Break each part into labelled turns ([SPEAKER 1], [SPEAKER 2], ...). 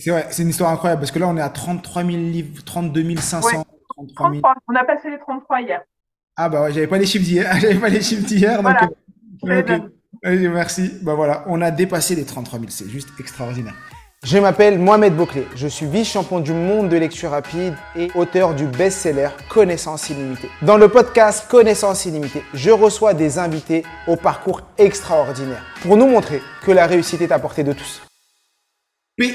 [SPEAKER 1] C'est vrai, c'est une histoire incroyable parce que là, on est à 33 000 livres, 32 500, 33 000.
[SPEAKER 2] On a passé les 33 hier.
[SPEAKER 1] Ah bah ouais, j'avais pas les chiffres d'hier, j'avais pas les chiffres d'hier, donc
[SPEAKER 2] voilà.
[SPEAKER 1] euh, merci. Bah voilà, on a dépassé les 33 000, c'est juste extraordinaire.
[SPEAKER 3] Je m'appelle Mohamed Bouclé, je suis vice-champion du monde de lecture rapide et auteur du best-seller Connaissance illimitée. Dans le podcast Connaissance illimitée, je reçois des invités au parcours extraordinaire pour nous montrer que la réussite est à portée de tous.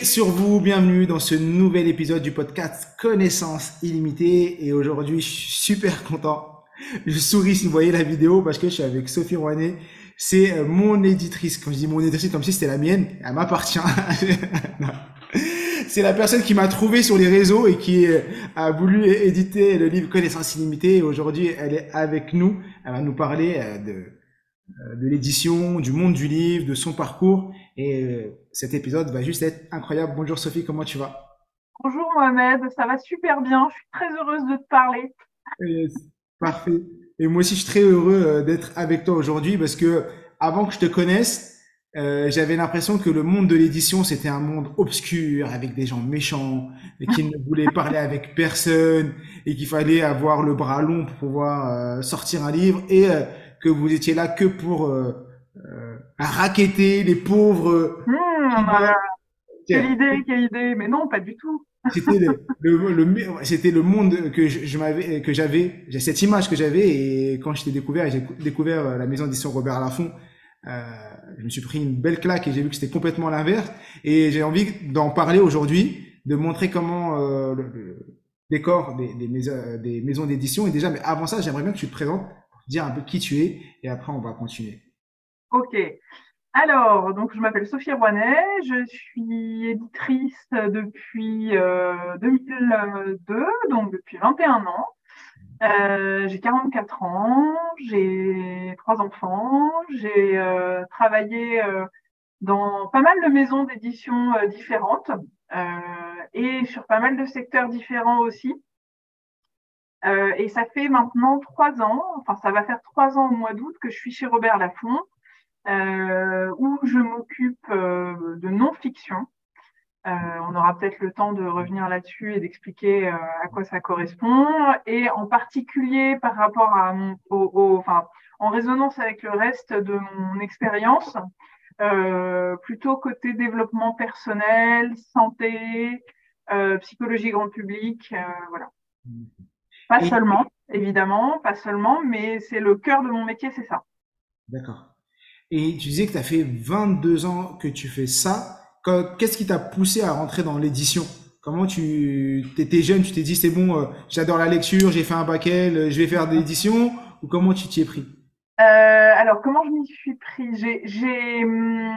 [SPEAKER 1] Sur vous, bienvenue dans ce nouvel épisode du podcast Connaissance illimitée et aujourd'hui je suis super content. Je souris si vous voyez la vidéo parce que je suis avec Sophie Rouanet c'est euh, mon éditrice. Quand je dis mon éditrice, comme si c'était la mienne, elle m'appartient. c'est la personne qui m'a trouvé sur les réseaux et qui euh, a voulu éditer le livre Connaissance illimitée. Aujourd'hui, elle est avec nous. Elle va nous parler euh, de, de l'édition, du monde du livre, de son parcours. Et cet épisode va juste être incroyable. Bonjour Sophie, comment tu vas?
[SPEAKER 2] Bonjour Mohamed, ça va super bien. Je suis très heureuse de te parler.
[SPEAKER 1] parfait. Et moi aussi, je suis très heureux euh, d'être avec toi aujourd'hui parce que avant que je te connaisse, euh, j'avais l'impression que le monde de l'édition, c'était un monde obscur avec des gens méchants et qui ne voulaient parler avec personne et qu'il fallait avoir le bras long pour pouvoir euh, sortir un livre et euh, que vous étiez là que pour raqueter les pauvres.
[SPEAKER 2] Mmh, quelle idée, quelle idée, mais non, pas du tout.
[SPEAKER 1] C'était le, le, c'était le monde que je, m'avais, que j'avais, j'ai cette image que j'avais et quand je t'ai découvert, j'ai découvert euh, la maison d'édition Robert Laffont, euh, je me suis pris une belle claque et j'ai vu que c'était complètement l'inverse et j'ai envie d'en parler aujourd'hui, de montrer comment euh, le, décor des, des, maisons, des maisons d'édition et déjà, mais avant ça, j'aimerais bien que tu te présentes, pour dire un peu qui tu es et après on va continuer.
[SPEAKER 2] Ok. Alors, donc je m'appelle Sophie Rouanet, je suis éditrice depuis euh, 2002, donc depuis 21 ans. Euh, j'ai 44 ans, j'ai trois enfants, j'ai euh, travaillé euh, dans pas mal de maisons d'édition euh, différentes et sur pas mal de secteurs différents aussi. et ça fait maintenant trois ans, enfin ça va faire trois ans au mois d'août que je suis chez Robert Laffont euh, où je m'occupe euh, de non-fiction. Euh, on aura peut-être le temps de revenir là-dessus et d'expliquer à quoi ça correspond. Et en particulier par rapport à mon, au, enfin, en résonance avec le reste de mon expérience, euh, plutôt côté développement personnel, santé, euh, psychologie grand public, euh, voilà. Pas seulement, évidemment, pas seulement, mais c'est le cœur de mon métier, c'est ça.
[SPEAKER 1] D'accord. Et tu disais que tu as fait 22 ans que tu fais ça. Qu'est-ce qui t'a poussé à rentrer dans l'édition? Comment tu étais jeune, tu t'es dit c'est bon, euh, j'adore la lecture, j'ai fait un bac L, je vais faire de l'édition ou comment tu t'y es pris?
[SPEAKER 2] Euh, Alors comment je m'y suis pris? J'ai, hum,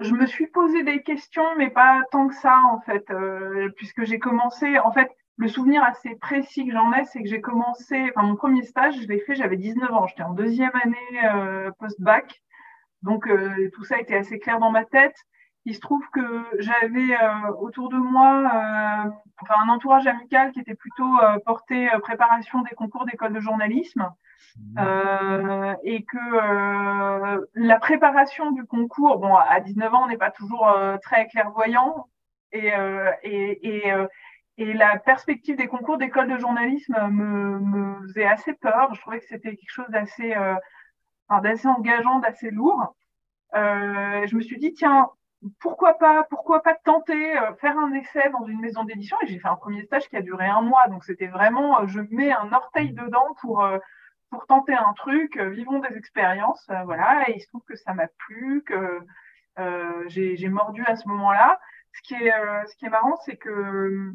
[SPEAKER 2] je me suis posé des questions, mais pas tant que ça en fait, euh, puisque j'ai commencé. En fait, le souvenir assez précis que j'en ai, c'est que j'ai commencé. Enfin, mon premier stage, je l'ai fait, j'avais 19 ans. J'étais en deuxième année euh, post-bac. Donc euh, tout ça était assez clair dans ma tête. Il se trouve que j'avais euh, autour de moi euh, enfin, un entourage amical qui était plutôt porté préparation des concours d'école de journalisme mmh. et que la préparation du concours, bon, à 19 ans, on n'est pas toujours très clairvoyant et, et, et et la perspective des concours d'école de journalisme me, me, faisait assez peur. Je trouvais que c'était quelque chose d'assez d'assez engageant, d'assez lourd. Euh, je me suis dit, tiens, pourquoi pas, pourquoi pas tenter, euh, faire un essai dans une maison d'édition? Et j'ai fait un premier stage qui a duré un mois. Donc c'était vraiment, euh, je mets un orteil dedans pour, euh, pour tenter un truc, vivons des expériences. voilà. Et il se trouve que ça m'a plu, que j'ai mordu à ce moment-là. Ce qui est, ce qui est marrant, c'est que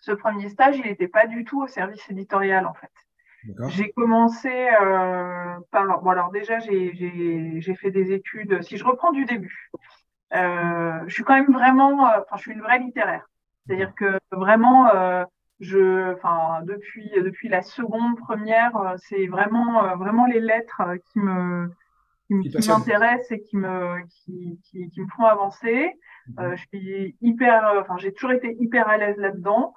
[SPEAKER 2] ce premier stage, il n'était pas du tout au service éditorial, en fait. J'ai commencé euh, par. Bon, alors déjà, j'ai fait des études. Si je reprends du début, euh, je suis quand même vraiment. Euh, enfin, je suis une vraie littéraire. C'est-à-dire que vraiment, euh, je. Enfin, depuis depuis la seconde première, euh, c'est vraiment vraiment les lettres qui me qui, m'intéressent et qui me qui, qui, qui, me font avancer. Mhm. je suis hyper. Enfin, j'ai toujours été hyper à l'aise là-dedans.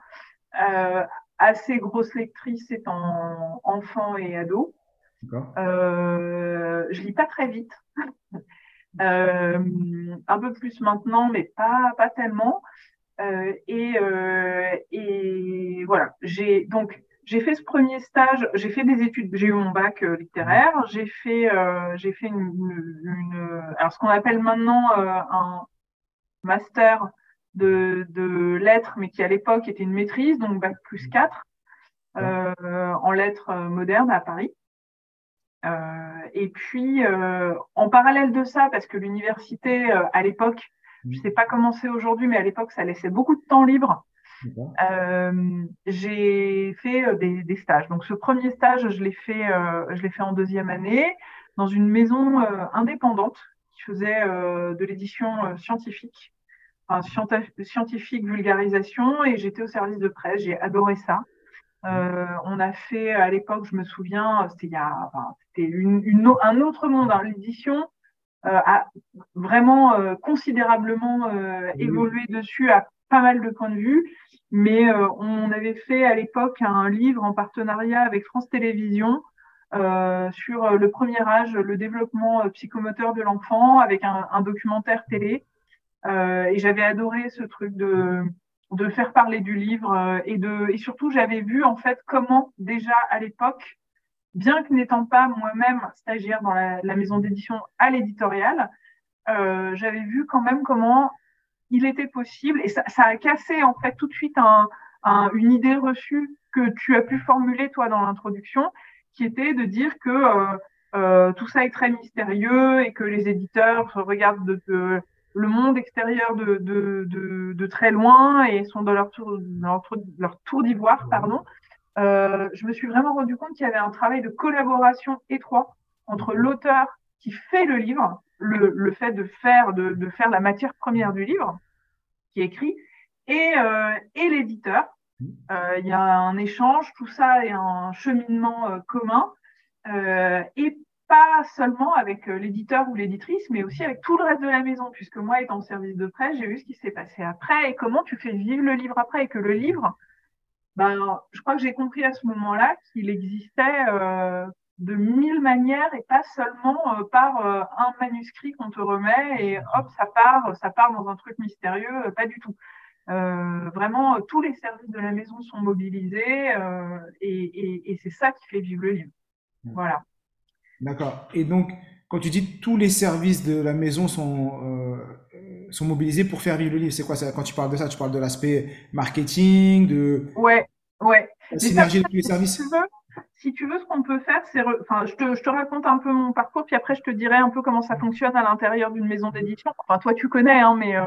[SPEAKER 2] Euh, assez grosse lectrice étant enfant et ado. Euh, je lis pas très vite. euh, un peu plus maintenant, mais pas, pas tellement. et, et voilà, j'ai donc j'ai fait ce premier stage, j'ai fait des études, j'ai eu mon bac littéraire, j'ai fait, j'ai fait une, une, alors ce qu'on appelle maintenant un master de, de, lettres, mais qui à l'époque était une maîtrise, donc bac plus 4, en lettres modernes à Paris. Euh, et puis, euh, en parallèle de ça, parce que l'université, euh, à l'époque, je ne sais pas comment c'est aujourd'hui, mais à l'époque, ça laissait beaucoup de temps libre. j'ai fait des, des, stages. Donc, ce premier stage, je l'ai fait, je l'ai fait en deuxième année dans une maison indépendante qui faisait de l'édition scientifique, enfin, scientifique vulgarisation, et j'étais au service de presse. J'ai adoré ça. Euh, on a fait à l'époque, je me souviens, c'était il y a, c'était une, un autre monde. Hein. L'édition euh, a vraiment euh, considérablement évolué dessus à pas mal de points de vue. Mais on avait fait à l'époque un livre en partenariat avec France Télévisions sur le premier âge, le développement psychomoteur de l'enfant, avec un, un, documentaire télé. Et j'avais adoré ce truc de de faire parler du livre euh, et de et surtout j'avais vu en fait comment déjà à l'époque bien que n'étant pas moi-même stagiaire dans la, maison d'édition à l'éditorial euh, j'avais vu quand même comment il était possible et ça, ça, a cassé en fait tout de suite un, une idée reçue que tu as pu formuler toi dans l'introduction qui était de dire que euh, euh tout ça est très mystérieux et que les éditeurs regardent de, de le monde extérieur de, de, de, de, très loin et sont dans leur tour, leur, leur tour d'ivoire, pardon. Euh, je me suis vraiment rendu compte qu'il y avait un travail de collaboration étroit entre l'auteur qui fait le livre, le, le fait de faire, de, de, faire la matière première du livre qui est écrit, et, euh, et l'éditeur. Euh, il y a un échange, tout ça est un cheminement commun. Et pas seulement avec euh, l'éditeur ou l'éditrice, mais aussi avec tout le reste de la maison, puisque moi, étant au service de presse, j'ai vu ce qui s'est passé après et comment tu fais vivre le livre après et que le livre, ben, je crois que j'ai compris à ce moment-là qu'il existait euh, de mille manières et pas seulement euh, par euh, un manuscrit qu'on te remet et hop, ça part, ça part dans un truc mystérieux, pas du tout. vraiment, tous les services de la maison sont mobilisés et, et, et c'est ça qui fait vivre le livre. Voilà.
[SPEAKER 1] D'accord. Et donc, quand tu dis tous les services de la maison sont, euh, sont mobilisés pour faire vivre le livre, c'est quoi ça? Quand tu parles de ça, tu parles de l'aspect marketing, de
[SPEAKER 2] ouais, ouais.
[SPEAKER 1] la synergie de tous les services?
[SPEAKER 2] Si tu veux, si tu veux ce qu'on peut faire, c'est, enfin, je te, je te raconte un peu mon parcours, puis après je te dirai un peu comment ça fonctionne à l'intérieur d'une maison d'édition. Enfin, toi, tu connais, hein, mais. Euh...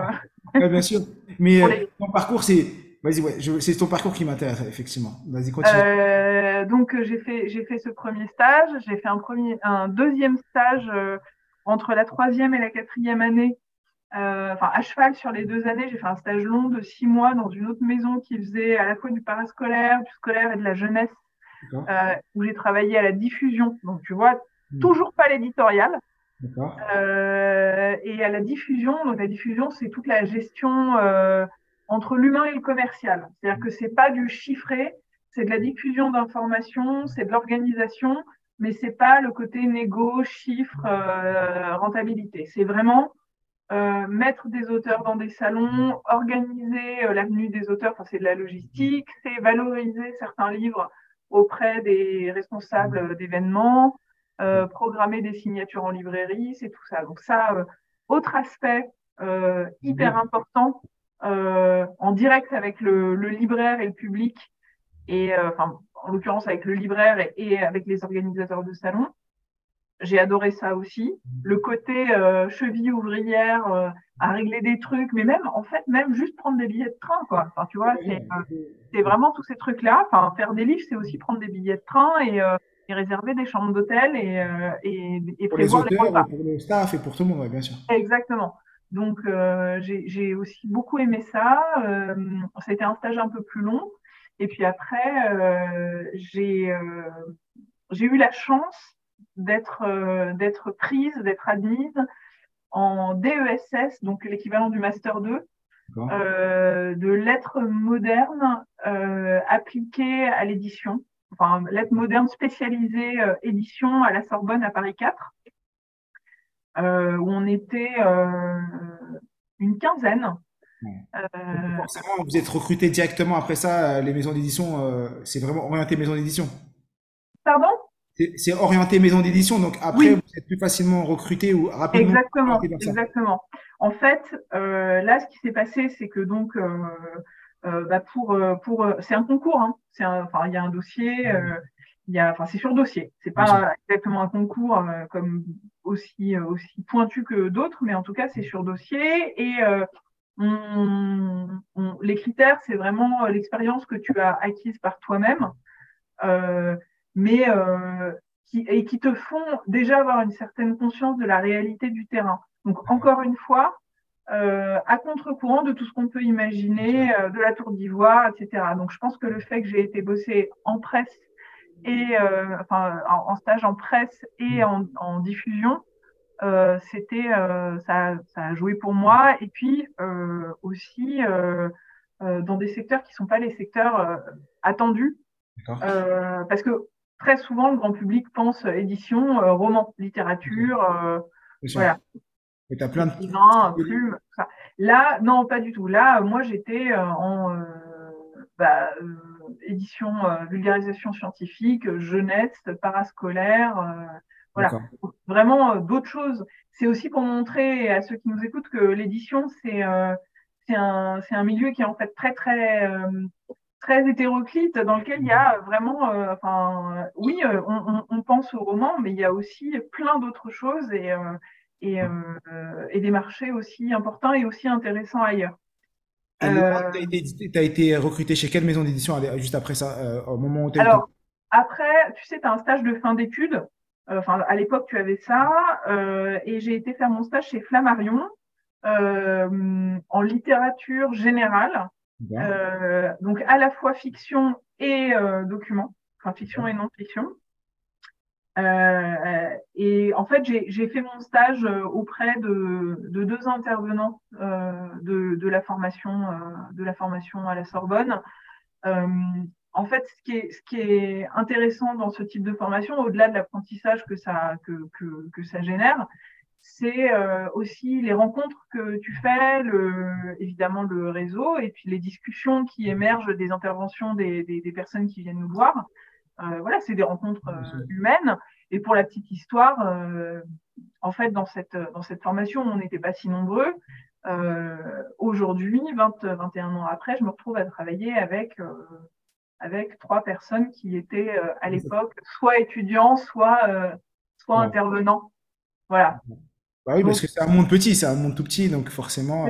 [SPEAKER 1] Ouais, bien sûr. Mais euh, ton parcours, c'est Vas-y, ouais, c'est ton parcours qui m'intéresse, effectivement. Vas-y, continue.
[SPEAKER 2] Euh, donc, euh, j'ai fait, j'ai fait ce premier stage. J'ai fait un premier, un deuxième stage euh, entre la troisième et la quatrième année. Euh, enfin, à cheval sur les deux années, j'ai fait un stage long de six mois dans une autre maison qui faisait à la fois du parascolaire, du scolaire et de la jeunesse, où j'ai travaillé à la diffusion. Donc, tu vois, hmm. toujours pas l'éditorial. Et à la diffusion, donc la diffusion, c'est toute la gestion entre l'humain et le commercial. C'est-à-dire que c'est pas du chiffré, c'est de la diffusion d'informations, c'est de l'organisation, mais c'est pas le côté négo, chiffre, euh, rentabilité. C'est vraiment euh, mettre des auteurs dans des salons, organiser euh, l'avenue des auteurs, enfin c'est de la logistique, c'est valoriser certains livres auprès des responsables d'événements, euh, programmer des signatures en librairie, c'est tout ça. Donc ça, autre aspect hyper important en direct avec le, le, libraire et le public, et euh, enfin en l'occurrence avec le libraire et, et, avec les organisateurs de salon. J'ai adoré ça aussi. Le côté euh, cheville ouvrière euh, à régler des trucs, mais même en fait même juste prendre des billets de train quoi. Enfin tu vois, c'est c'est vraiment tous ces trucs là. Enfin faire des livres, c'est aussi prendre des billets de train et et réserver des chambres d'hôtel et, et, et
[SPEAKER 1] pour prévoir les auteurs, pour le staff et pour tout le monde, bien sûr.
[SPEAKER 2] Exactement. Donc euh, j'ai aussi beaucoup aimé ça. Euh, ça a été un stage un peu plus long. Et puis après, euh, j'ai euh, j'ai eu la chance d'être euh, prise, d'être admise en DESS, donc l'équivalent du master 2, de lettres modernes appliquées à l'édition. Enfin, lettres modernes spécialisées édition à la Sorbonne à Paris 4 euh, où on était euh, une quinzaine
[SPEAKER 1] forcément, vous êtes recruté directement après ça, les maisons d'édition, c'est vraiment orienté maison d'édition.
[SPEAKER 2] Pardon?
[SPEAKER 1] C'est orienté maison d'édition, donc après vous êtes plus facilement recruté ou rapidement.
[SPEAKER 2] Exactement, exactement. En fait, euh, là, ce qui s'est passé, c'est que donc euh, euh, bah pour pour c'est un concours, hein. c'est enfin il y a un dossier, il y a enfin c'est sur dossier, c'est pas exactement un concours comme aussi aussi pointu que d'autres, mais en tout cas c'est sur dossier et on, on, les critères, c'est vraiment l'expérience que tu as acquise par toi-même. Euh, mais euh, qui, et qui te font déjà avoir une certaine conscience de la réalité du terrain. Donc encore une fois, euh, à contre-courant de tout ce qu'on peut imaginer, euh, de la tour d'ivoire, etc. Donc je pense que le fait que j'ai été bosser en presse et euh, enfin en, stage en presse et en, en diffusion, euh, c'était ça, ça, a joué pour moi. Et puis aussi dans des secteurs qui sont pas les secteurs attendus, parce que très souvent, le grand public pense édition, euh, roman, littérature, euh, voilà.
[SPEAKER 1] Et t'as plein de.
[SPEAKER 2] Là, non, pas du tout. Là, moi, j'étais euh, en bah, édition, vulgarisation scientifique, jeunesse, parascolaire, voilà. Vraiment d'autres choses. C'est aussi pour montrer à ceux qui nous écoutent que l'édition, c'est c'est un, un milieu qui est en fait très très très hétéroclite dans lequel il y a vraiment, euh, enfin, oui, euh, on, on, pense au roman, mais il y a aussi plein d'autres choses et, euh, et, et, des marchés aussi importants et aussi intéressants ailleurs.
[SPEAKER 1] Tu as, été recruté chez quelle maison d'édition juste après ça, au moment où tu
[SPEAKER 2] Alors, après, tu sais, tu as un stage de fin d'études. Enfin, à l'époque, tu avais ça. et j'ai été faire mon stage chez Flammarion en littérature générale. Euh, donc à la fois fiction et euh, document, enfin fiction et non-fiction. Euh, et en fait, j'ai fait mon stage euh, auprès de, de deux intervenants euh, de, la formation, de la formation à la Sorbonne. en fait, ce qui, est, intéressant dans ce type de formation, au-delà de l'apprentissage que ça, que, que, ça génère, c'est euh, aussi les rencontres que tu fais, évidemment le réseau, et puis les discussions qui émergent des interventions des personnes qui viennent nous voir. Euh, voilà, c'est des rencontres euh, humaines. Et pour la petite histoire, euh, en fait, dans cette, dans cette formation, on n'était pas si nombreux. Aujourd'hui, 20, 21 ans après, je me retrouve à travailler avec avec trois personnes qui étaient à l'époque soit étudiants, soit soit intervenants. Voilà.
[SPEAKER 1] Bah oui, parce que c'est un monde petit, c'est un monde tout petit, donc forcément.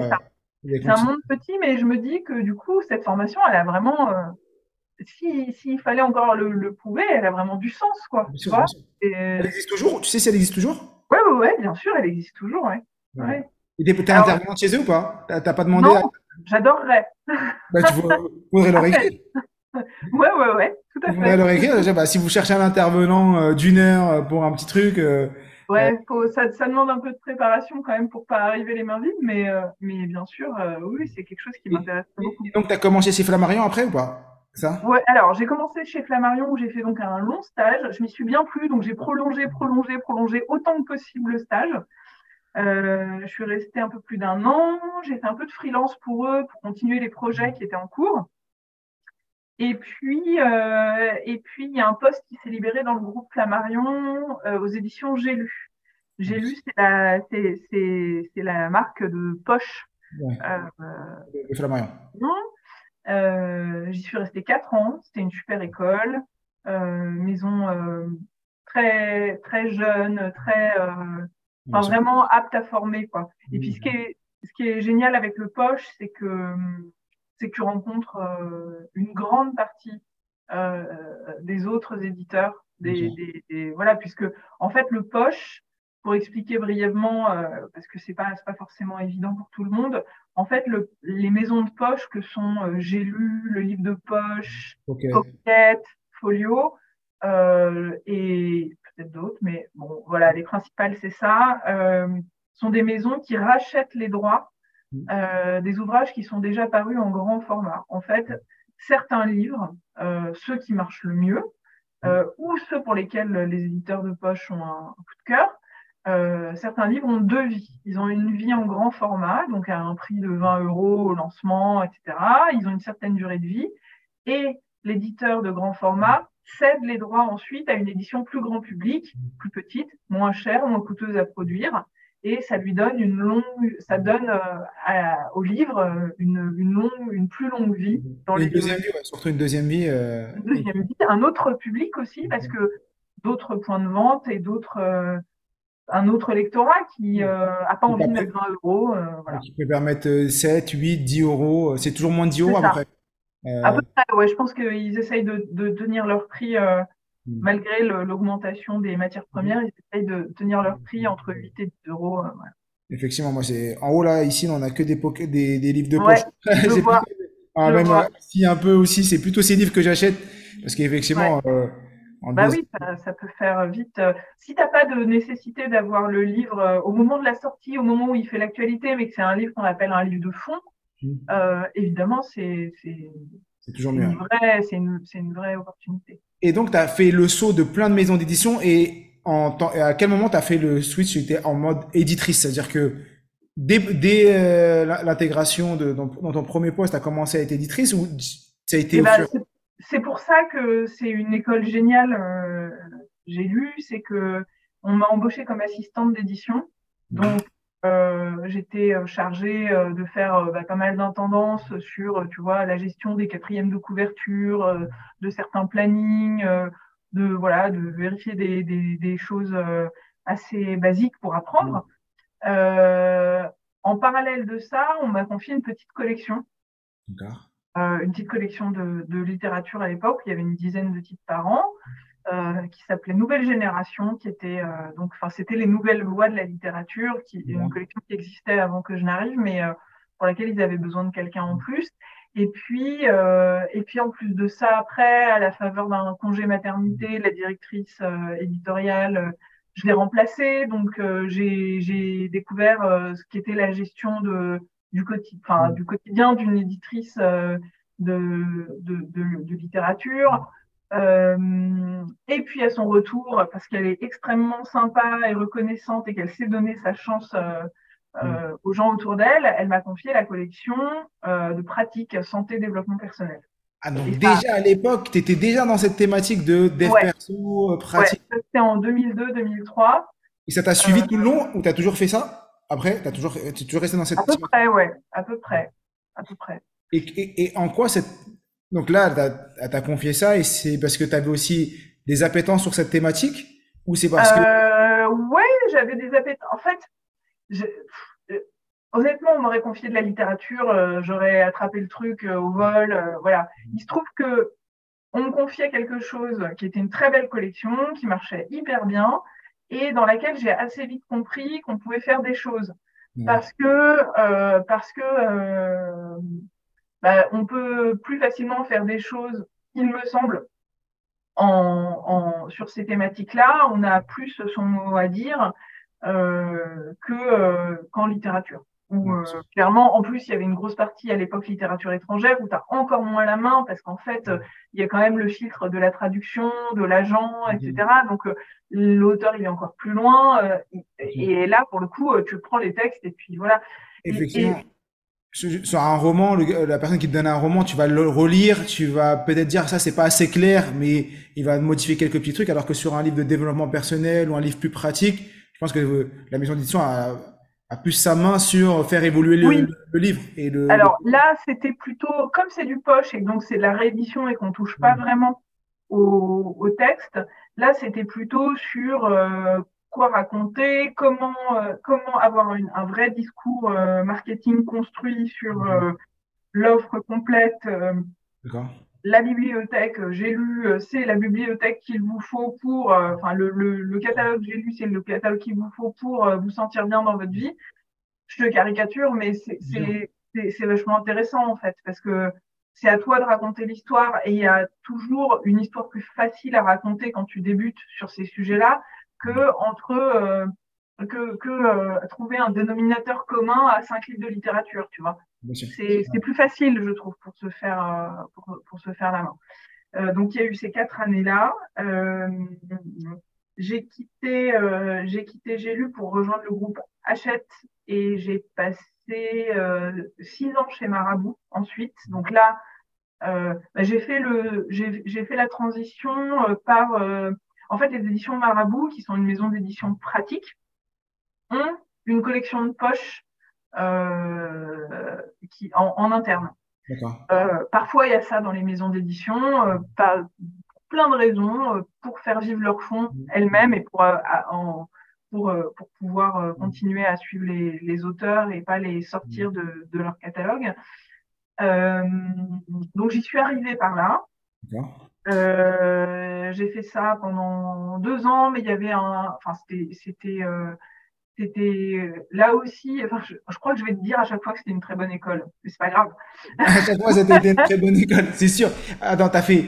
[SPEAKER 2] C'est euh, un monde petit, mais je me dis que du coup, cette formation, elle a vraiment. Euh, s'il fallait encore le, le, prouver, elle a vraiment du sens, quoi. tu vois
[SPEAKER 1] Elle existe toujours? Tu sais si elle existe toujours?
[SPEAKER 2] Oui, oui, ouais, bien sûr, elle existe toujours, ouais. ouais.
[SPEAKER 1] Et t'es intervenante chez eux ou pas? T'as pas demandé
[SPEAKER 2] Non, j'adorerais.
[SPEAKER 1] Bah, tu voudrais leur écrire
[SPEAKER 2] Ouais, ouais, ouais, tout à fait.
[SPEAKER 1] leur écrire, bah, si vous cherchez un intervenant euh, d'une heure pour un petit truc,
[SPEAKER 2] Ouais, ça, ça, demande un peu de préparation quand même pour pas arriver les mains vides, mais, euh, mais bien sûr, euh, oui, c'est quelque chose qui m'intéresse beaucoup.
[SPEAKER 1] Et donc, tu as commencé chez Flammarion après ou pas? Ça?
[SPEAKER 2] Ouais, alors j'ai commencé chez Flammarion où j'ai fait donc un long stage. Je m'y suis bien plu, donc j'ai prolongé, prolongé, prolongé autant que possible le stage. Euh, je suis restée un peu plus d'un an. J'ai fait un peu de freelance pour eux pour continuer les projets qui étaient en cours. Et puis, euh, et puis il y a un poste qui s'est libéré dans le groupe Flammarion euh, aux éditions J'ai lu. J'ai lu, c'est la, c'est, c'est, c'est la marque de poche.
[SPEAKER 1] Ouais. Flammarion.
[SPEAKER 2] J'y suis restée quatre ans. C'était une super école, euh, maison euh, très très jeune, très, enfin vraiment apte à former quoi. Et puis ce qui est ce qui est génial avec le poche, c'est que c'est que tu rencontres euh, une grande partie euh, des autres éditeurs, des, des, des, voilà, puisque en fait le poche, pour expliquer brièvement, euh, parce que c'est pas pas forcément évident pour tout le monde, en fait le, les maisons de poche que sont euh, J'ai lu, le livre de poche, okay. Pocket, Folio et peut-être d'autres, mais bon voilà, les principales c'est ça, sont des maisons qui rachètent les droits euh, des ouvrages qui sont déjà parus en grand format. En fait, certains livres, euh, ceux qui marchent le mieux, euh, ou ceux pour lesquels les éditeurs de poche ont un, coup de cœur, euh, certains livres ont deux vies. Ils ont une vie en grand format, donc à un prix de 20 euros au lancement, etc. Ils ont une certaine durée de vie. Et l'éditeur de grand format cède les droits ensuite à une édition plus grand public, plus petite, moins chère, moins coûteuse à produire. Et ça lui donne une longue, ça donne euh, au livre euh, une, une, longue, une plus longue vie.
[SPEAKER 1] Dans une deuxième vie, surtout une deuxième vie.
[SPEAKER 2] Une deuxième vie, un autre public aussi, parce que d'autres points de vente et d'autres un autre lectorat qui n'a euh, pas envie de mettre 20 euros. Euh, voilà.
[SPEAKER 1] Qui peut permettre 7, 8, 10 euros. C'est toujours moins de 10 euros après.
[SPEAKER 2] Euh... À peu près, ouais. Je pense qu'ils essayent de, de, tenir leur prix euh, hmm. malgré l'augmentation des matières premières. Ils essayent de tenir leur prix entre 8 et 10 euros. Voilà.
[SPEAKER 1] Effectivement, moi, c'est en haut là, ici, on n'a que des, des, des, livres de poche.
[SPEAKER 2] Je vois.
[SPEAKER 1] Ah, même si un peu aussi, c'est plutôt ces livres que j'achète parce qu'effectivement. Ouais
[SPEAKER 2] bah oui, ça, peut faire vite. Euh, si tu n'as pas de nécessité d'avoir le livre euh, au moment de la sortie, au moment où il fait l'actualité, mais que c'est un livre qu'on appelle un livre de fond, mmh. euh, évidemment, c'est
[SPEAKER 1] toujours mieux.
[SPEAKER 2] C'est une, une, vraie opportunité.
[SPEAKER 1] Et donc, tu as fait le saut de plein de maisons d'édition et en à quel moment tu as fait le switch Tu étais en mode éditrice, c'est-à-dire que dès, dès l'intégration dans, dans, ton premier poste, tu as commencé à être éditrice ou ça a été
[SPEAKER 2] eh ben, c'est pour ça que c'est une école géniale. Euh, j'ai lu, c'est que on m'a embauchée comme assistante d'édition. Donc, euh, j'étais euh, chargée de faire bah, pas mal d'intendances sur, tu vois, la gestion des quatrièmes de couverture, de certains plannings, de voilà, de vérifier des, des, des choses assez basiques pour apprendre. en parallèle de ça, on m'a confié une petite collection. D'accord. Euh, une petite collection de, de littérature à l'époque. Il y avait une dizaine de titres par an. Euh, qui s'appelait Nouvelle Génération, qui était euh, donc, enfin, c'était les nouvelles lois de la littérature, qui une collection qui existait avant que je n'arrive, mais pour laquelle ils avaient besoin de quelqu'un en plus. Et puis, et puis en plus de ça, après, à la faveur d'un congé maternité, la directrice éditoriale, je l'ai remplacée. Donc, j'ai découvert ce qu'était la gestion de du, quotidien, enfin, du quotidien d'une éditrice euh, de, de, de, de, littérature. Euh, et puis à son retour, parce qu'elle est extrêmement sympa et reconnaissante et qu'elle sait donner sa chance euh, euh aux gens autour d'elle, elle m'a confié la collection de pratiques santé développement personnel.
[SPEAKER 1] Ah donc déjà à l'époque, tu étais déjà dans cette thématique de dev perso, pratique.
[SPEAKER 2] Ouais, c'était en 2002-2003.
[SPEAKER 1] Et ça t'a suivi tout le long ou tu as toujours fait ça? Après, tu as toujours, es toujours resté dans cette.
[SPEAKER 2] À peu près, ouais, à peu près, à peu près.
[SPEAKER 1] Et, et, et en quoi cette. Donc là, elle t'a confié ça et c'est parce que tu avais aussi des appétences sur cette thématique ou c'est parce que.
[SPEAKER 2] Euh, ouais, j'avais des appétences. En fait, je... honnêtement, on m'aurait confié de la littérature, euh, j'aurais attrapé le truc euh, au vol, euh, voilà. Il se trouve que on me confiait quelque chose qui était une très belle collection, qui marchait hyper bien et dans laquelle j'ai assez vite compris qu'on pouvait faire des choses. Parce que, euh, parce que euh, bah, on peut plus facilement faire des choses, il me semble, en, en sur ces thématiques-là. On a plus son mot à dire euh, que euh, qu'en littérature. Où euh, clairement, en plus, il y avait une grosse partie à l'époque littérature étrangère où tu as encore moins la main parce qu'en fait, il y a quand même le filtre de la traduction, de l'agent, etc. Donc euh, l'auteur, il est encore plus loin. Euh, et, là, pour le coup, tu prends les textes et puis voilà.
[SPEAKER 1] Effectivement. Sur un roman, la personne qui te donne un roman, tu vas le relire, tu vas peut-être dire ça c'est pas assez clair, mais il va modifier quelques petits trucs, alors que sur un livre de développement personnel ou un livre plus pratique, je pense que la maison d'édition a a plus sa main sur faire évoluer le, livre. Et le,
[SPEAKER 2] Alors là, c'était plutôt, comme c'est du poche et donc c'est de la réédition et qu'on touche pas mm. vraiment au, au, texte, là c'était plutôt sur euh, quoi raconter, comment euh, comment avoir une, un vrai discours euh, marketing construit sur mm. l'offre complète. D'accord la bibliothèque, euh, j'ai lu, euh, c'est la bibliothèque qu'il vous faut pour, euh, enfin le, le, le, catalogue j'ai lu, c'est le catalogue qu'il vous faut pour vous sentir bien dans votre vie. Je te caricature, mais c'est vachement intéressant en fait, parce que c'est à toi de raconter l'histoire et il y a toujours une histoire plus facile à raconter quand tu débutes sur ces sujets-là que entre que, que trouver un dénominateur commun à cinq livres de littérature, tu vois. C'est plus facile, je trouve, pour se faire, euh, pour, pour se faire la main. Euh, donc, il y a eu ces quatre années-là. Euh, j'ai quitté, euh, j'ai quitté J'ai lu pour rejoindre le groupe Hachette et j'ai passé euh, six ans chez Marabout ensuite. Donc là, euh, bah, j'ai fait le, j'ai fait la transition euh, par, euh, en fait, les éditions Marabout, qui sont une maison d'édition pratique, ont une collection de poches qui en, en interne. parfois, il y a ça dans les maisons d'édition, pas plein de raisons pour faire vivre leur fonds mmh. elles-mêmes et pour en, pour, pour pouvoir continuer à suivre les, les, auteurs et pas les sortir mmh. de, de leur catalogue. Euh, donc j'y suis arrivée par là. Euh, j'ai fait ça pendant deux ans, mais il y avait un, enfin c'était, c'était, euh, c'était là aussi. Enfin, je, crois que je vais te dire à chaque fois que c'était une très bonne école, mais c'est pas grave.
[SPEAKER 1] à chaque fois, c'était une très bonne école, c'est sûr. Attends, t'as fait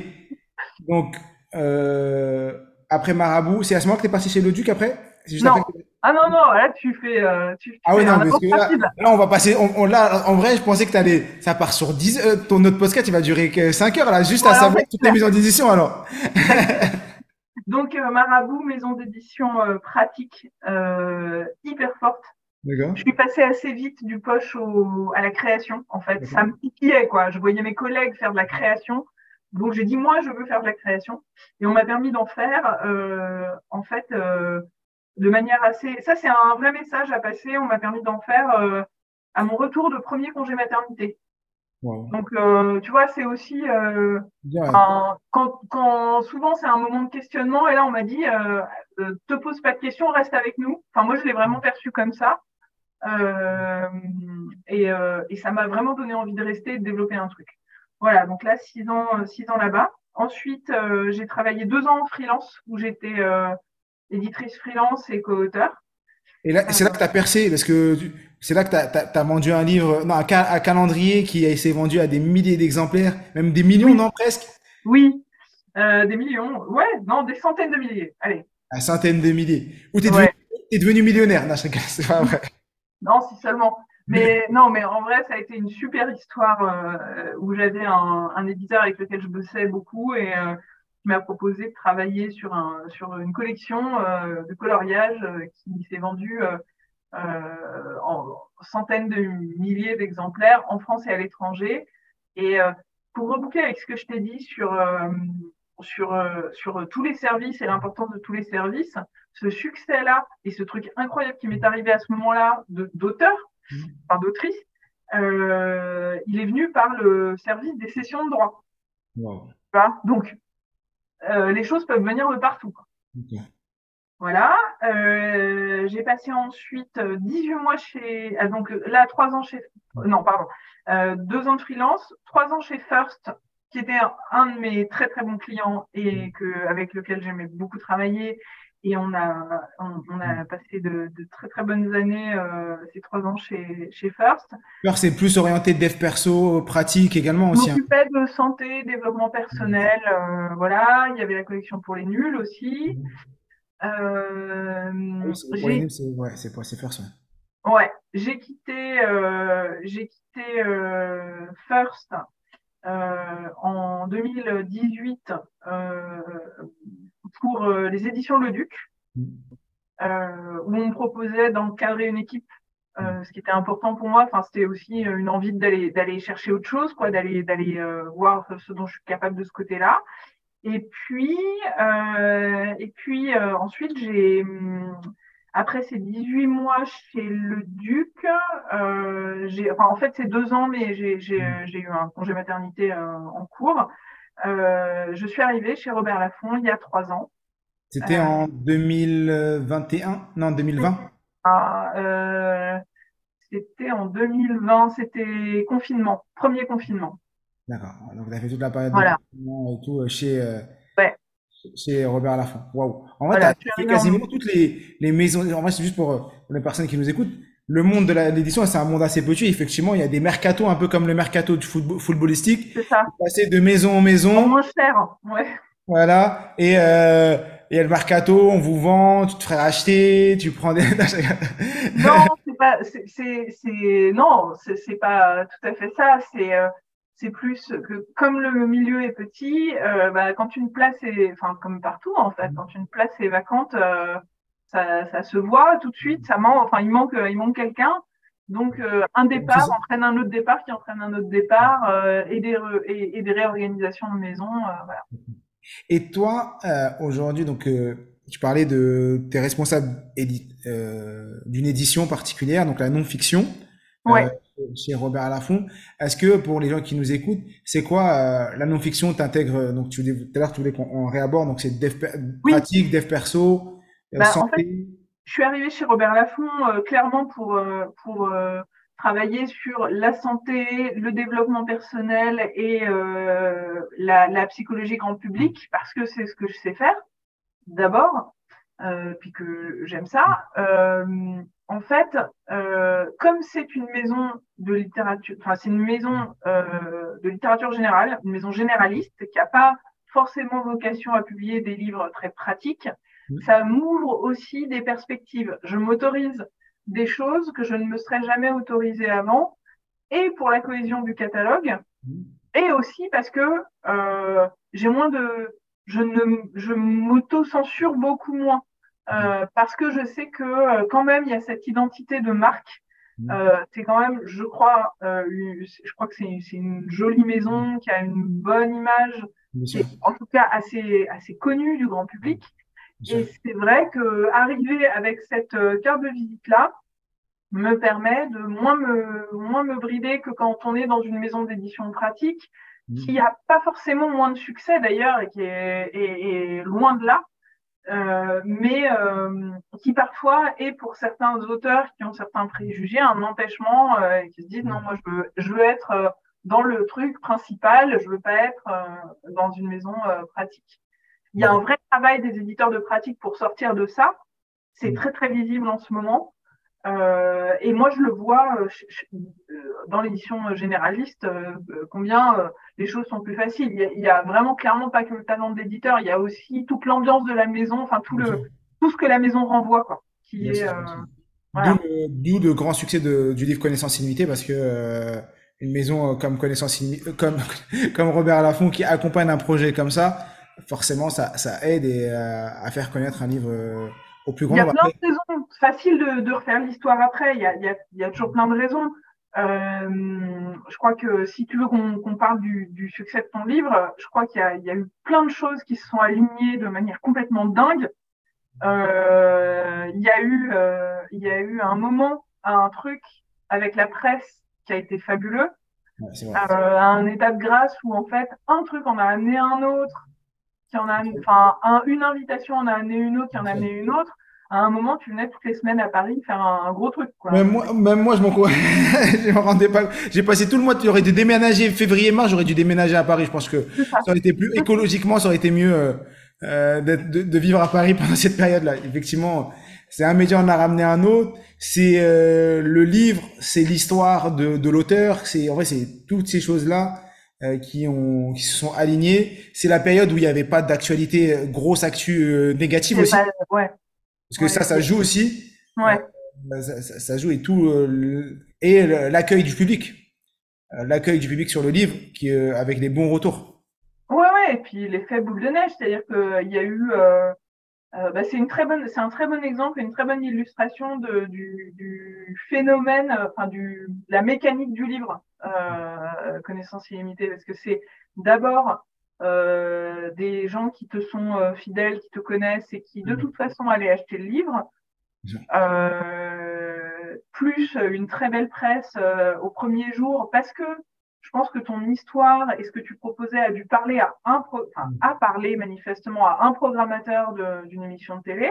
[SPEAKER 1] donc euh, après Marabout, c'est à ce moment que t'es passé chez le Duc après?
[SPEAKER 2] Non. Ah non, non, là tu fais. Euh, tu
[SPEAKER 1] ah oui, non, parce que là, là, on va passer. On, là, en vrai, je pensais que t'allais. Ça part sur 10. Euh, ton autre podcast, il va durer que 5 heures, là, juste à savoir toutes les maisons d'édition, alors.
[SPEAKER 2] Donc, euh, Marabout, maison d'édition euh, pratique, hyper forte. Je suis passée assez vite du poche au, à la création, en fait. Ça me piquait, quoi. Je voyais mes collègues faire de la création. Donc, j'ai dit, moi, je veux faire de la création. Et on m'a permis d'en faire, en fait, de manière assez. Ça, c'est un vrai message à passer. On m'a permis d'en faire euh, à mon retour de premier congé maternité. Donc, euh, tu vois, c'est aussi euh, quand, quand, souvent c'est un moment de questionnement et là on m'a dit euh, te pose pas de questions, reste avec nous. Enfin, moi je l'ai vraiment perçu comme ça et, et ça m'a vraiment donné envie de rester et de développer un truc. Voilà, donc là six ans, six ans là-bas. Ensuite, j'ai travaillé deux ans en freelance où j'étais éditrice freelance et co-auteur.
[SPEAKER 1] Et là, c'est là que tu as percé, parce que c'est là que tu as, vendu un livre, non, un, calendrier qui a été vendu à des milliers d'exemplaires, même des millions, non, presque
[SPEAKER 2] Oui, euh, des millions, ouais, non, des centaines de milliers, allez.
[SPEAKER 1] À centaines de milliers. Ou tu es, es, devenu millionnaire Non, c'est pas vrai.
[SPEAKER 2] non, si seulement. Mais non, mais en vrai, ça a été une super histoire euh, où j'avais un, un, éditeur avec lequel je bossais beaucoup et euh, qui m'a proposé de travailler sur, un, sur une collection euh, de coloriage euh, qui s'est vendue euh, en centaines de milliers d'exemplaires en France et à l'étranger. Et pour reboucler avec ce que je t'ai dit sur, sur, sur tous les services et l'importance de tous les services, ce succès-là et ce truc incroyable qui m'est arrivé à ce moment-là d'auteur, mmh. enfin d'autrice, euh, il est venu par le service des sessions de droit. Wow. Donc, euh, les choses peuvent venir de partout. Voilà. Euh, j'ai passé ensuite 18 euh, mois chez, ah, donc là trois ans chez, non pardon, euh, deux ans de freelance, trois ans chez First, qui était un, de mes très très bons clients et que avec lequel j'aimais beaucoup travailler et on a, on, a mm. passé de, de, très très bonnes années, euh, ces trois ans chez, chez First.
[SPEAKER 1] First, c'est plus orienté dev perso, pratique également aussi.
[SPEAKER 2] Je hein. m'occupais de santé, développement personnel, euh, voilà. Il y avait la collection pour les nuls aussi. Mm.
[SPEAKER 1] Euh, oui, c'est ouais, c'est c'est First.
[SPEAKER 2] Ouais, ouais j'ai quitté, j'ai quitté First en 2018 pour euh, les éditions Le Duc, euh, où on me proposait d'encadrer une équipe euh, ce qui était important pour moi, enfin c'était aussi une envie d'aller d'aller chercher autre chose, quoi, d'aller d'aller voir ce dont je suis capable de ce côté-là. Et puis et puis ensuite j'ai après ces 18 mois chez le Duc, j'ai enfin en fait c'est deux ans, mais j'ai j'ai eu un congé maternité en cours. Euh, je suis arrivée chez Robert Laffont il y a trois ans.
[SPEAKER 1] C'était euh, en 2021 Non, 2020
[SPEAKER 2] ah, euh, C'était en 2020, c'était confinement, premier confinement.
[SPEAKER 1] D'accord, donc vous avez fait toute la période de confinement et tout chez, chez Robert Laffont. Waouh! En fait, tu as fait quasiment toutes les, les maisons. En vrai, c'est juste pour, pour les personnes qui nous écoutent le monde de l'édition, c'est un monde assez petit. Effectivement, il y a des mercatos, un peu comme le mercato du football, footballistique.
[SPEAKER 2] C'est ça.
[SPEAKER 1] Passer de maison en maison.
[SPEAKER 2] moins cher, ouais.
[SPEAKER 1] Voilà. Et, euh, et le mercato, on vous vend, tu te ferais acheter, tu prends des.
[SPEAKER 2] non, c'est pas, c'est, c'est, non, c'est pas tout à fait ça. C'est, euh, c'est plus que comme le milieu est petit, euh, bah, quand une place est, enfin comme partout en fait, quand une place est vacante, euh, ça, ça, se voit tout de suite, ça manque, enfin il manque, il manque quelqu'un. Donc euh, un départ entraîne un autre départ qui entraîne un autre départ euh, et, des et, et, des réorganisations de maison. Voilà.
[SPEAKER 1] Et toi aujourd'hui, donc tu parlais de tes responsables d'une édition particulière, donc la non-fiction.
[SPEAKER 2] Ouais
[SPEAKER 1] chez Robert Laffont. Est-ce que pour les gens qui nous écoutent, c'est quoi euh, la non-fiction T'intègres donc tu tout à l'heure tu voulais qu'on réaborde donc c'est dev pratique, dev perso,
[SPEAKER 2] euh, bah, santé. En fait, je suis arrivée chez Robert Laffont euh, clairement pour pour travailler sur la santé, le développement personnel et la, la, psychologie grand public parce que c'est ce que je sais faire d'abord, puis que j'aime ça en fait, euh, comme c'est une maison de littérature, enfin c'est une maison euh, de littérature générale, une maison généraliste qui n'a pas forcément vocation à publier des livres très pratiques, mmh. Ça m'ouvre aussi des perspectives. Je m'autorise des choses que je ne me serais jamais autorisée avant, et pour la cohésion du catalogue, mmh. et aussi parce que euh, j'ai moins de, je ne, je m'auto-censure beaucoup moins. Euh, parce que je sais que euh, quand même il y a cette identité de marque. Euh, c'est quand même, je crois, euh, je crois que c'est une jolie maison qui a une bonne image, qui en tout cas assez assez connue du grand public. Et c'est vrai que arriver avec cette carte de visite là me permet de moins me moins me brider que quand on est dans une maison d'édition pratique mmh. qui a pas forcément moins de succès d'ailleurs et qui est, est, est loin de là. Euh, mais euh, qui parfois est pour certains auteurs qui ont certains préjugés un empêchement euh, qui se disent non moi je veux je veux être euh, dans le truc principal je veux pas être euh, dans une maison pratique il y a un vrai travail des éditeurs de pratique pour sortir de ça c'est très très visible en ce moment euh, et moi, je le vois euh, dans l'édition généraliste, euh, combien les choses sont plus faciles. Il y, a, vraiment clairement pas que le talent de l'éditeur, il y a aussi toute l'ambiance de la maison, enfin tout le tout ce que la maison renvoie, quoi. Qui est
[SPEAKER 1] voilà. D'où le grand succès de, du livre Connaissance illimitée, parce que une maison comme Connaissance illimitée, comme comme Robert Laffont qui accompagne un projet comme ça, forcément, ça, ça aide et, à faire connaître un livre au plus grand.
[SPEAKER 2] Il y a plein de raisons. Facile de, de refaire l'histoire après. Il y, a, il, y a, il y a, toujours plein de raisons. Euh, je crois que si tu veux qu'on qu parle du, du, succès de ton livre, je crois qu'il y, y, a eu plein de choses qui se sont alignées de manière complètement dingue. Euh, il y a eu, euh, il y a eu un moment, un truc avec la presse qui a été fabuleux, ouais, euh, un état de grâce où en fait un truc en a amené un autre, qui en a, enfin, un, une invitation en a amené une autre, qui en a amené une autre. À un moment, tu venais toutes les semaines à Paris faire un, gros truc, quoi.
[SPEAKER 1] Même moi, même moi, je m'en je me rendais pas. J'ai passé tout le mois. Tu aurais dû déménager février-mars. J'aurais dû déménager à Paris. Je pense que ça. ça. aurait été plus écologiquement, ça aurait été mieux euh, euh de, de, vivre à Paris pendant cette période-là. Effectivement, c'est un média, on a ramené un autre. C'est euh, le livre, c'est l'histoire de, de l'auteur. C'est en vrai, c'est toutes ces choses-là euh, qui ont qui se sont alignés. C'est la période où il n'y avait pas d'actualité euh, grosse actu euh, négative aussi.
[SPEAKER 2] Pas, ouais.
[SPEAKER 1] Parce que
[SPEAKER 2] ouais,
[SPEAKER 1] ça, ça joue aussi.
[SPEAKER 2] Ouais.
[SPEAKER 1] Ça, ça, ça, joue et tout et l'accueil du public, l'accueil du public sur le livre qui avec des bons retours.
[SPEAKER 2] Ouais ouais et puis l'effet boule de neige, c'est-à-dire qu'il y a eu euh, euh, bah, c'est une très bonne, c'est un très bon exemple, une très bonne illustration de, du, du, phénomène, enfin du, la mécanique du livre euh, connaissance illimitée, parce que c'est d'abord euh, des gens qui te sont euh, fidèles, qui te connaissent et qui de toute façon allaient acheter le livre, euh, plus une très belle presse au premier jour, parce que je pense que ton histoire et ce que tu proposais a dû parler à un, pro, enfin, à parler manifestement à un programmateur d'une émission de télé.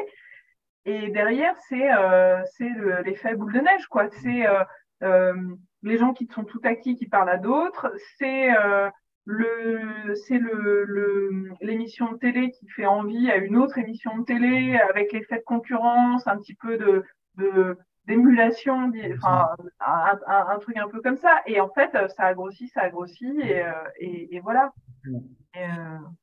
[SPEAKER 2] Et derrière, c'est euh, c'est l'effet boule de neige, quoi. C'est euh, euh, les gens qui sont tout acquis qui parlent à d'autres. C'est euh, le c'est le l'émission de télé qui fait envie à une autre émission de télé avec l'effet de concurrence, un petit peu de de d'émulation, enfin un, un, un, truc un peu comme ça. Et en fait, ça a grossi, ça a grossi, et, euh, et, et voilà.
[SPEAKER 1] Euh...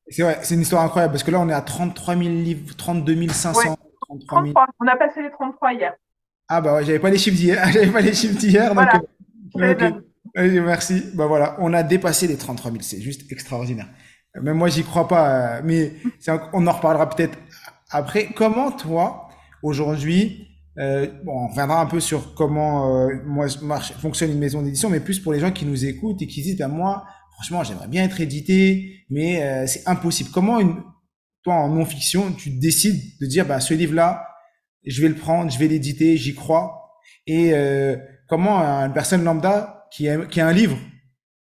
[SPEAKER 1] C'est vrai, c'est une histoire incroyable parce que là, on est à 33 000 livres, 32 500. Ouais,
[SPEAKER 2] 33 000. On a passé les 33 hier.
[SPEAKER 1] Ah bah ouais, j'avais pas les chiffres d'hier, j'avais pas les chiffres d'hier,
[SPEAKER 2] voilà.
[SPEAKER 1] donc. Euh, okay. Merci. Bah voilà, on a dépassé les 33 000. C'est juste extraordinaire. Même moi, j'y crois pas, mais on en reparlera peut-être après. Comment toi, aujourd'hui, euh, bon, on reviendra un peu sur comment euh, moi marche, fonctionne une maison d'édition, mais plus pour les gens qui nous écoutent et qui disent, ben moi, franchement, j'aimerais bien être édité, mais euh, c'est impossible. Comment une, toi en non-fiction, tu décides de dire, bah ce livre-là, je vais le prendre, je vais l'éditer, j'y crois. Et euh, comment une personne lambda qui a, qui a un livre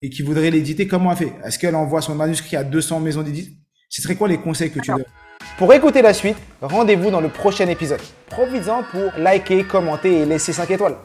[SPEAKER 1] et qui voudrait l'éditer, comment elle fait? Est-ce qu'elle envoie son manuscrit à 200 maisons d'édition Ce serait quoi les conseils que tu donnes?
[SPEAKER 3] pour écouter la suite, rendez-vous dans le prochain épisode. Profites-en pour liker, commenter et laisser 5 étoiles.